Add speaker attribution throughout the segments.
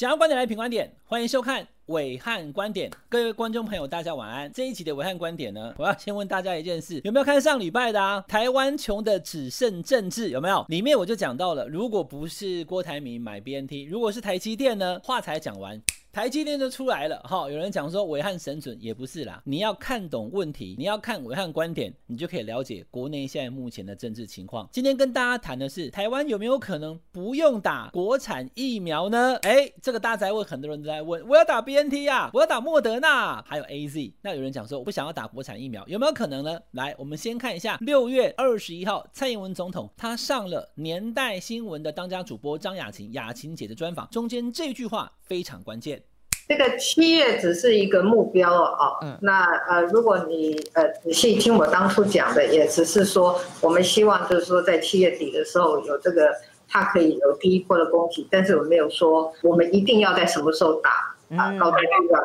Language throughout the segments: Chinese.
Speaker 1: 想要观点来评观点，欢迎收看伟汉观点。各位观众朋友，大家晚安。这一集的伟汉观点呢，我要先问大家一件事：有没有看上礼拜的啊？台湾穷的只剩政治，有没有？里面我就讲到了，如果不是郭台铭买 BNT，如果是台积电呢？话才讲完。台积电就出来了哈，有人讲说伟汉神准也不是啦，你要看懂问题，你要看伟汉观点，你就可以了解国内现在目前的政治情况。今天跟大家谈的是台湾有没有可能不用打国产疫苗呢？哎，这个大哉问很多人都在问，我要打 B BNT 啊，我要打莫德纳，还有 AZ。那有人讲说我不想要打国产疫苗，有没有可能呢？来，我们先看一下六月二十一号蔡英文总统他上了年代新闻的当家主播张雅琴雅琴姐的专访，中间这句话非常关键。
Speaker 2: 这个七月只是一个目标哦，嗯，那呃，如果你呃仔细听我当初讲的，也只是说我们希望就是说在七月底的时候有这个，它可以有第一波的供给，但是我没有说我们一定要在什么时候打。嗯，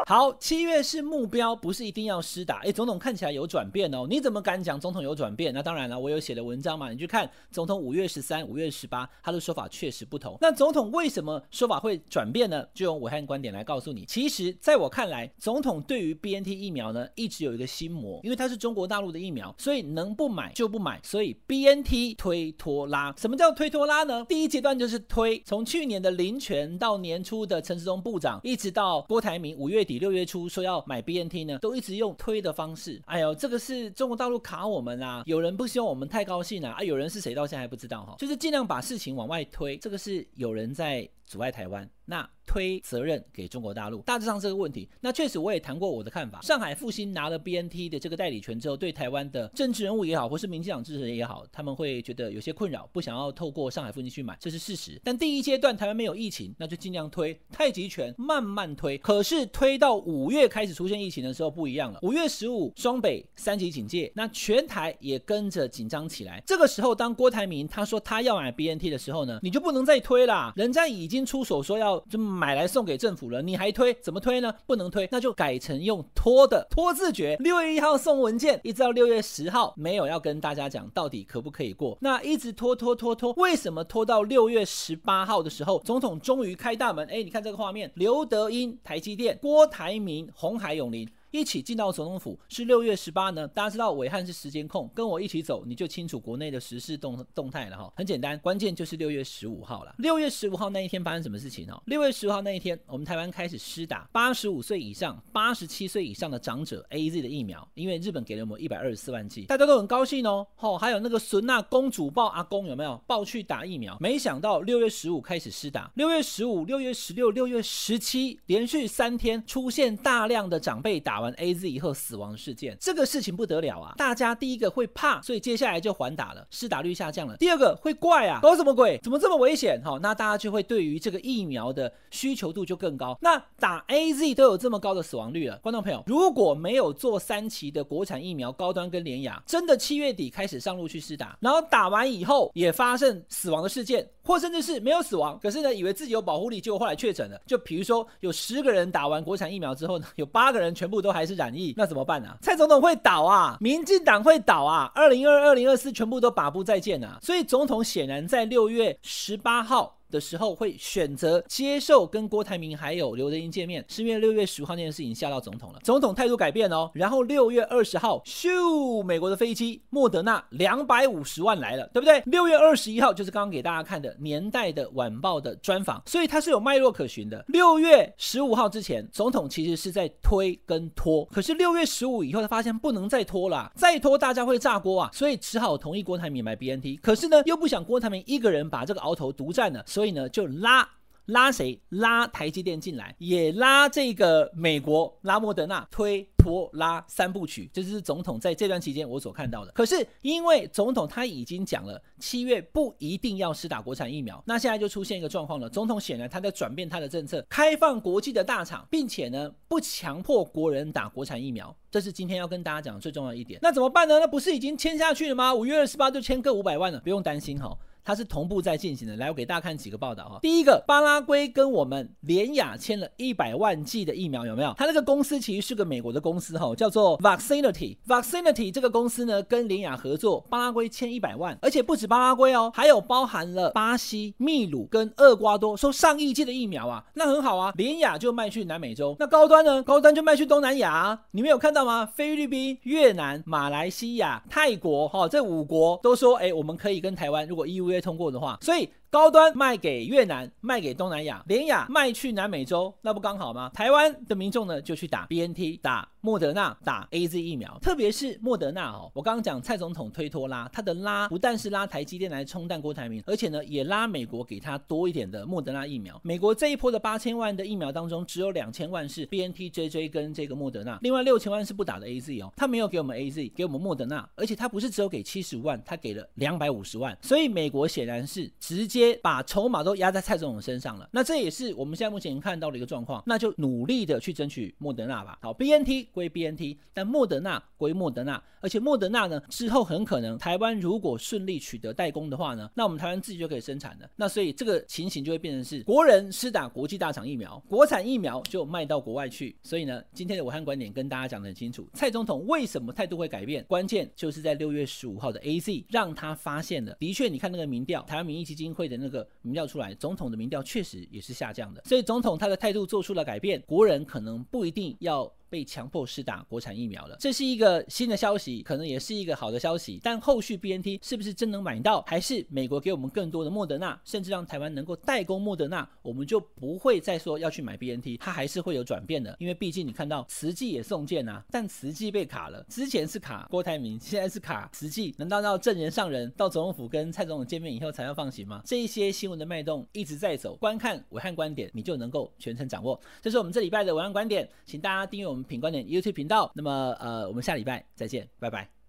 Speaker 1: 好，七月是目标，不是一定要施打。哎，总统看起来有转变哦，你怎么敢讲总统有转变？那当然了，我有写的文章嘛，你去看总统五月十三、五月十八，他的说法确实不同。那总统为什么说法会转变呢？就用武汉观点来告诉你。其实，在我看来，总统对于 BNT 疫苗呢，一直有一个心魔，因为它是中国大陆的疫苗，所以能不买就不买。所以 BNT 推拖拉，什么叫推拖拉呢？第一阶段就是推，从去年的林权到年初的陈时中部长，一直到郭台铭五月底六月初说要买 BNT 呢，都一直用推的方式。哎呦，这个是中国大陆卡我们啦！有人不希望我们太高兴啊！啊，有人是谁到现在还不知道哈，就是尽量把事情往外推。这个是有人在阻碍台湾。那推责任给中国大陆，大致上这个问题。那确实我也谈过我的看法。上海复星拿了 BNT 的这个代理权之后，对台湾的政治人物也好，或是民进党支持人也好，他们会觉得有些困扰，不想要透过上海复星去买，这是事实。但第一阶段台湾没有疫情，那就尽量推太极拳，慢慢推。可是推到五月开始出现疫情的时候不一样了。五月十五双北三级警戒，那全台也跟着紧张起来。这个时候，当郭台铭他说他要买 BNT 的时候呢，你就不能再推啦，人家已经出手说要就买来。送给政府了，你还推？怎么推呢？不能推，那就改成用拖的拖字诀。六月一号送文件，一直到六月十号没有要跟大家讲到底可不可以过，那一直拖拖拖拖，为什么拖到六月十八号的时候，总统终于开大门？哎，你看这个画面，刘德英、台积电、郭台铭、红海永林。一起进到总统府是六月十八呢，大家知道伟汉是时间控，跟我一起走，你就清楚国内的时事动动态了哈。很简单，关键就是六月十五号了。六月十五号那一天发生什么事情呢？六月十五号那一天，我们台湾开始施打八十五岁以上、八十七岁以上的长者 AZ 的疫苗，因为日本给了我们一百二十四万剂，大家都很高兴哦。吼，还有那个孙娜公主抱阿公有没有抱去打疫苗？没想到六月十五开始施打，六月十五、六月十六、六月十七连续三天出现大量的长辈打完。完 A Z 以后死亡事件，这个事情不得了啊！大家第一个会怕，所以接下来就缓打了，施打率下降了。第二个会怪啊，搞什么鬼？怎么这么危险？好，那大家就会对于这个疫苗的需求度就更高。那打 A Z 都有这么高的死亡率了，观众朋友，如果没有做三期的国产疫苗，高端跟联亚，真的七月底开始上路去施打，然后打完以后也发生死亡的事件，或甚至是没有死亡，可是呢，以为自己有保护力，结果后来确诊了。就比如说有十个人打完国产疫苗之后呢，有八个人全部都还是染疫，那怎么办呢、啊？蔡总统会倒啊，民进党会倒啊，二零二二、二零二四全部都把布再见啊。所以总统显然在六月十八号。的时候会选择接受跟郭台铭还有刘德英见面，是因为六月十五号那件事情吓到总统了，总统态度改变哦。然后六月二十号，咻，美国的飞机莫德纳两百五十万来了，对不对？六月二十一号就是刚刚给大家看的年代的晚报的专访，所以它是有脉络可循的。六月十五号之前，总统其实是在推跟拖，可是六月十五以后，他发现不能再拖了，再拖大家会炸锅啊，所以只好同意郭台铭买 BNT，可是呢又不想郭台铭一个人把这个鳌头独占了，所以。所以呢，就拉拉谁？拉台积电进来，也拉这个美国拉莫德纳，推拖拉三部曲，这就是总统在这段期间我所看到的。可是因为总统他已经讲了，七月不一定要施打国产疫苗，那现在就出现一个状况了。总统显然他在转变他的政策，开放国际的大厂，并且呢不强迫国人打国产疫苗，这是今天要跟大家讲最重要一点。那怎么办呢？那不是已经签下去了吗？五月二十八就签个五百万了，不用担心哈。它是同步在进行的。来，我给大家看几个报道哈。第一个，巴拉圭跟我们联雅签了一百万剂的疫苗，有没有？它那个公司其实是个美国的公司哈，叫做 Vaccinity。Vaccinity 这个公司呢，跟联雅合作，巴拉圭签一百万，而且不止巴拉圭哦，还有包含了巴西、秘鲁跟厄瓜多，说上亿剂的疫苗啊，那很好啊。联雅就卖去南美洲，那高端呢？高端就卖去东南亚。你们有看到吗？菲律宾、越南、马来西亚、泰国，哈，这五国都说，哎，我们可以跟台湾，如果被通过的话，所以。高端卖给越南，卖给东南亚，联亚卖去南美洲，那不刚好吗？台湾的民众呢，就去打 BNT，打莫德纳，打 AZ 疫苗，特别是莫德纳哦。我刚刚讲蔡总统推脱拉，他的拉不但是拉台积电来冲淡郭台铭，而且呢也拉美国给他多一点的莫德纳疫苗。美国这一波的八千万的疫苗当中，只有两千万是 BNT、JJ 跟这个莫德纳，另外六千万是不打的 AZ 哦。他没有给我们 AZ，给我们莫德纳，而且他不是只有给七十万，他给了两百五十万，所以美国显然是直接。把筹码都压在蔡总统身上了，那这也是我们现在目前看到的一个状况，那就努力的去争取莫德纳吧。好，BNT 归 BNT，但莫德纳归莫德纳，而且莫德纳呢之后很可能台湾如果顺利取得代工的话呢，那我们台湾自己就可以生产了。那所以这个情形就会变成是国人施打国际大厂疫苗，国产疫苗就卖到国外去。所以呢，今天的武汉观点跟大家讲得很清楚，蔡总统为什么态度会改变？关键就是在六月十五号的 AZ 让他发现了，的确你看那个民调，台湾民意基金会的那个。民调出来，总统的民调确实也是下降的，所以总统他的态度做出了改变，国人可能不一定要。被强迫施打国产疫苗了，这是一个新的消息，可能也是一个好的消息。但后续 BNT 是不是真能买到，还是美国给我们更多的莫德纳，甚至让台湾能够代工莫德纳，我们就不会再说要去买 BNT，它还是会有转变的。因为毕竟你看到慈济也送件啊，但慈济被卡了，之前是卡郭台铭，现在是卡慈济，难道要证人上人到总统府跟蔡总统见面以后才要放行吗？这一些新闻的脉动一直在走，观看暐瀚观点，你就能够全程掌握。这是我们这礼拜的暐瀚观点，请大家订阅我们品观点 YouTube 频道。那么，呃，我们下礼拜再见，拜拜。